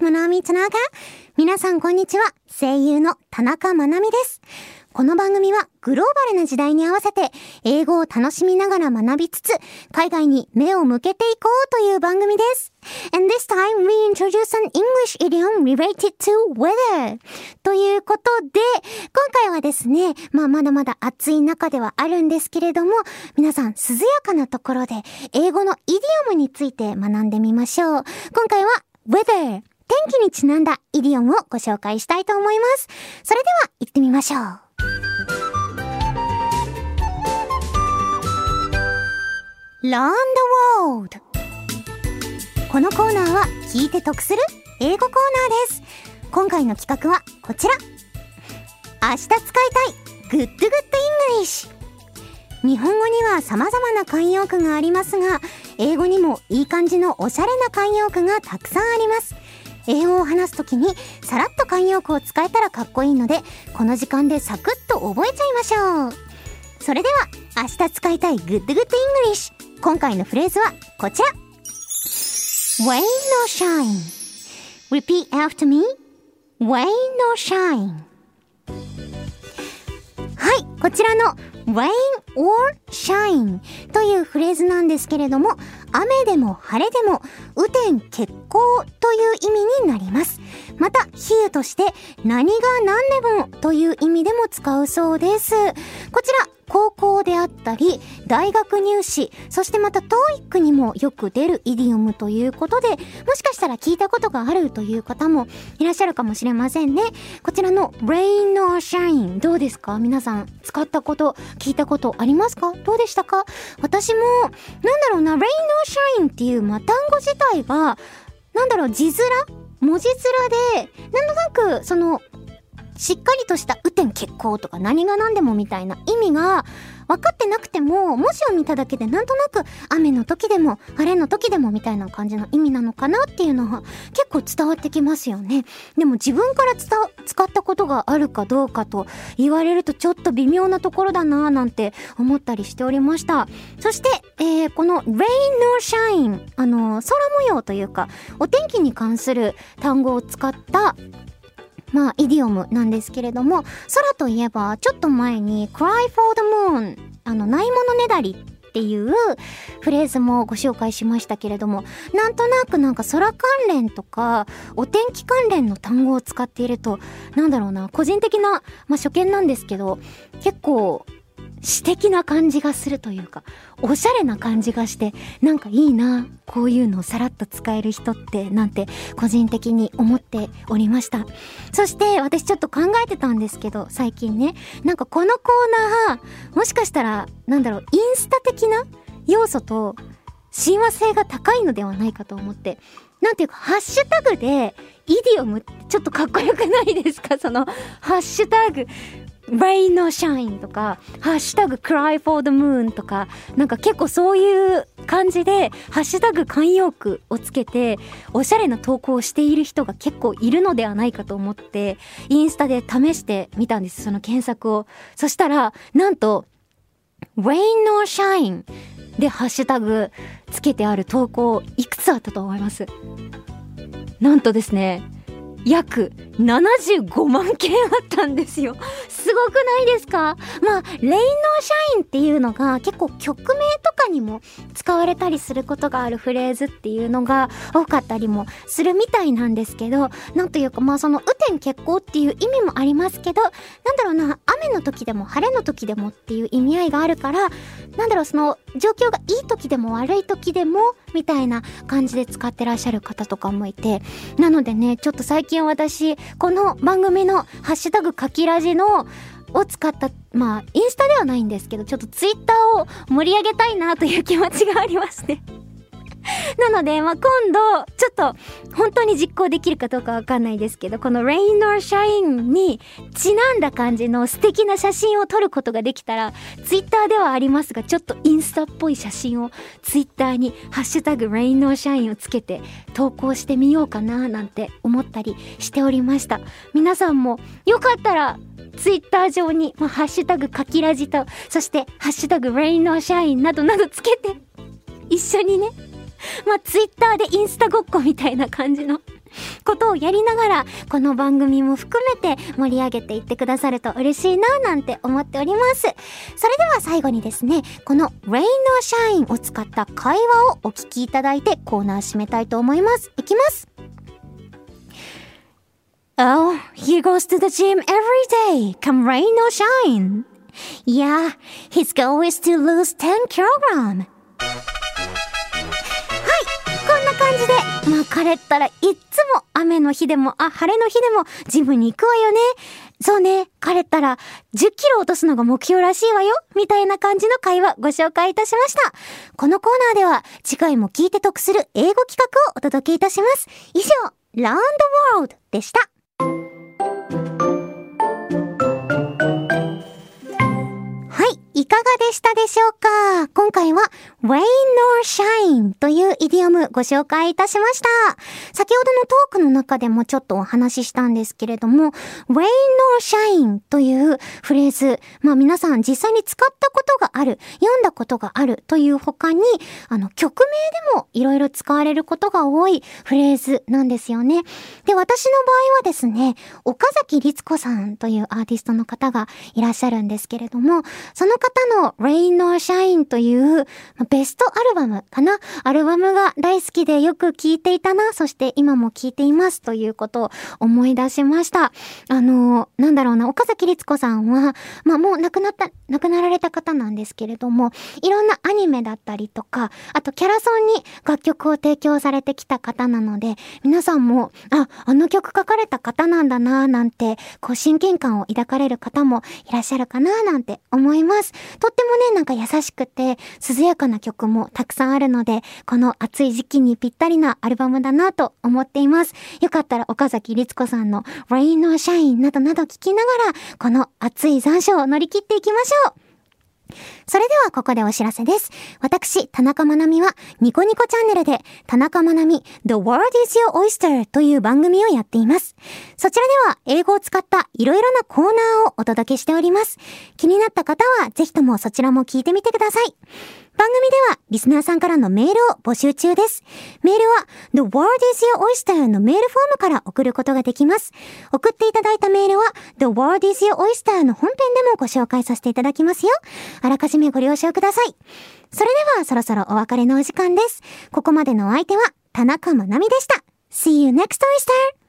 スムナミツナガ。皆さんこんにちは。声優の田中まなみです。この番組はグローバルな時代に合わせて英語を楽しみながら学びつつ海外に目を向けていこうという番組です。And this time we introduce an English idiom related to weather. ということで、今回はですね、まあまだまだ暑い中ではあるんですけれども、皆さん涼やかなところで英語のイディオムについて学んでみましょう。今回は weather 天気にちなんだイディオムをご紹介したいと思います。それでは行ってみましょう。Learn the World このコーナーは聞いて得する英語コーナーです。今回の企画はこちら。明日使いたい Good Good English 日本語には様々な慣用句がありますが英語にもいい感じのおしゃれな慣用句がたくさんあります。英語を話すときにさらっと慣用句を使えたらかっこいいのでこの時間でサクッと覚えちゃいましょう。それでは明日使いたい Good Good English 今回のフレーズはこちら。Rain or shine Repeat after me Rain or shine はいこちらの rain or shine というフレーズなんですけれども雨でも晴れでも雨天決行という意味になります。また比喩として何が何でもという意味でも使うそうです。こちら高校であったり、大学入試、そしてまた TOEIC にもよく出るイディオムということで、もしかしたら聞いたことがあるという方もいらっしゃるかもしれませんね。こちらの Rain or Shine どうですか？皆さん使ったこと、聞いたことありますか？どうでしたか？私も、なんだろうな、Rain or Shine っていう、まあ、単語自体が、なんだろう、字面？文字面で、なんとなく、その、しっかりとした雨天決行とか何が何でもみたいな意味が分かってなくても文字を見ただけでなんとなく雨の時でも晴れの時でもみたいな感じの意味なのかなっていうのは結構伝わってきますよね。でも自分から使ったことがあるかどうかと言われるとちょっと微妙なところだなぁなんて思ったりしておりました。そして、えー、この rain or shine あの空模様というかお天気に関する単語を使ったまあ、イディオムなんですけれども、空といえば、ちょっと前に Cry for the Moon、あの、ないものねだりっていうフレーズもご紹介しましたけれども、なんとなくなんか空関連とか、お天気関連の単語を使っていると、なんだろうな、個人的な、まあ、初見なんですけど、結構、詩的な感じがするというか、おしゃれな感じがして、なんかいいな、こういうのをさらっと使える人って、なんて個人的に思っておりました。そして私ちょっと考えてたんですけど、最近ね、なんかこのコーナー、もしかしたら、なんだろう、インスタ的な要素と親和性が高いのではないかと思って、なんていうか、ハッシュタグで、イディオムちょっとかっこよくないですか？その、ハッシュタグ。Rain or Shine とか、ハッシュタグ Cry for the Moon とか、なんか結構そういう感じで、ハッシュタグ慣用句をつけて、おしゃれな投稿をしている人が結構いるのではないかと思って、インスタで試してみたんです、その検索を。そしたら、なんと、Rain or Shine でハッシュタグつけてある投稿いくつあったと思います？なんとですね約75万件あったんですよ。すごくないですか？まあ、レインノーシャインっていうのが結構曲名とかにも使われたりすることがあるフレーズっていうのが多かったりもするみたいなんですけど、なんというかまあその雨天決行っていう意味もありますけど、なんだろうな、雨の時でも晴れの時でもっていう意味合いがあるから、なんだろう、その状況がいい時でも悪い時でもみたいな感じで使ってらっしゃる方とかもいて、なのでね、ちょっと最近私、この番組のハッシュタグ書きラジのを使った、まあ、インスタではないんですけど、ちょっとツイッターを盛り上げたいなという気持ちがありまして なので、まあ、今度、ちょっと、本当に実行できるかどうかわかんないですけど、この Rain or Shine にちなんだ感じの素敵な写真を撮ることができたら、ツイッターではありますが、ちょっとインスタっぽい写真をツイッターにハッシュタグ Rain or Shine をつけて投稿してみようかななんて思ったりしておりました。皆さんもよかったらツイッター上に、まあ、ハッシュタグかきらじと、そしてハッシュタグ Rain or Shine などなどつけて、一緒にね、まあ、ツイッターでインスタごっこみたいな感じのことをやりながら、この番組も含めて盛り上げていってくださると嬉しいななんて思っております。それでは最後にですね、この Rain or Shine を使った会話をお聞きいただいてコーナー締めたいと思います。いきます。Oh, he goes to the gym every day, come rain or shine. Yeah, his goal is to lose 10 kilogram. はいこんな感じで、まあ彼ったらいっつも雨の日でも、あ、晴れの日でもジムに行くわよね。そうね、彼ったら10キロ落とすのが目標らしいわよ。みたいな感じの会話ご紹介いたしました。このコーナーでは次回も聞いて得する英語企画をお届けいたします。以上、ラウンドワールドでした。がでしたでしょうか？今回は rain or shine というイディオムご紹介いたしました。先ほどのトークの中でもちょっとお話ししたんですけれども rain or shine というフレーズ、まあ皆さん実際に使ったことがある、読んだことがあるという他に、あの曲名でもいろいろ使われることが多いフレーズなんですよね。で、私の場合はですね、岡崎律子さんというアーティストの方がいらっしゃるんですけれども、その方の Rain or Shine というベストアルバムかな？アルバムが大好きでよく聴いていたな、そして今も聴いていますということを思い出しました。あの、なんだろうな、岡崎律子さんは、まあもう亡くなった、亡くなられた方なんですけれども、いろんなアニメだったりとか、あとキャラソンに楽曲を提供されてきた方なので、皆さんも、あ、あの曲書かれた方なんだな、なんて、こう親近感を抱かれる方もいらっしゃるかな、なんて思います。とってもね、なんか優しくて、涼やかな曲もたくさんあるので、この暑い時期にぴったりなアルバムだなと思っています。よかったら岡崎律子さんの Rain or Shine などなど聞きながら、この暑い残暑を乗り切っていきましょうそれではここでお知らせです。私、田中まなみは、ニコニコチャンネルで、田中まなみ The World is Your Oyster という番組をやっています。そちらでは、英語を使った色々なコーナーをお届けしております。気になった方は、ぜひともそちらも聞いてみてください。番組ではリスナーさんからのメールを募集中です。メールは The World is Your Oyster のメールフォームから送ることができます。送っていただいたメールは The World is Your Oyster の本編でもご紹介させていただきますよ。あらかじめご了承ください。それではそろそろお別れのお時間です。ここまでのお相手は田中まなみでした。See you next Oyster!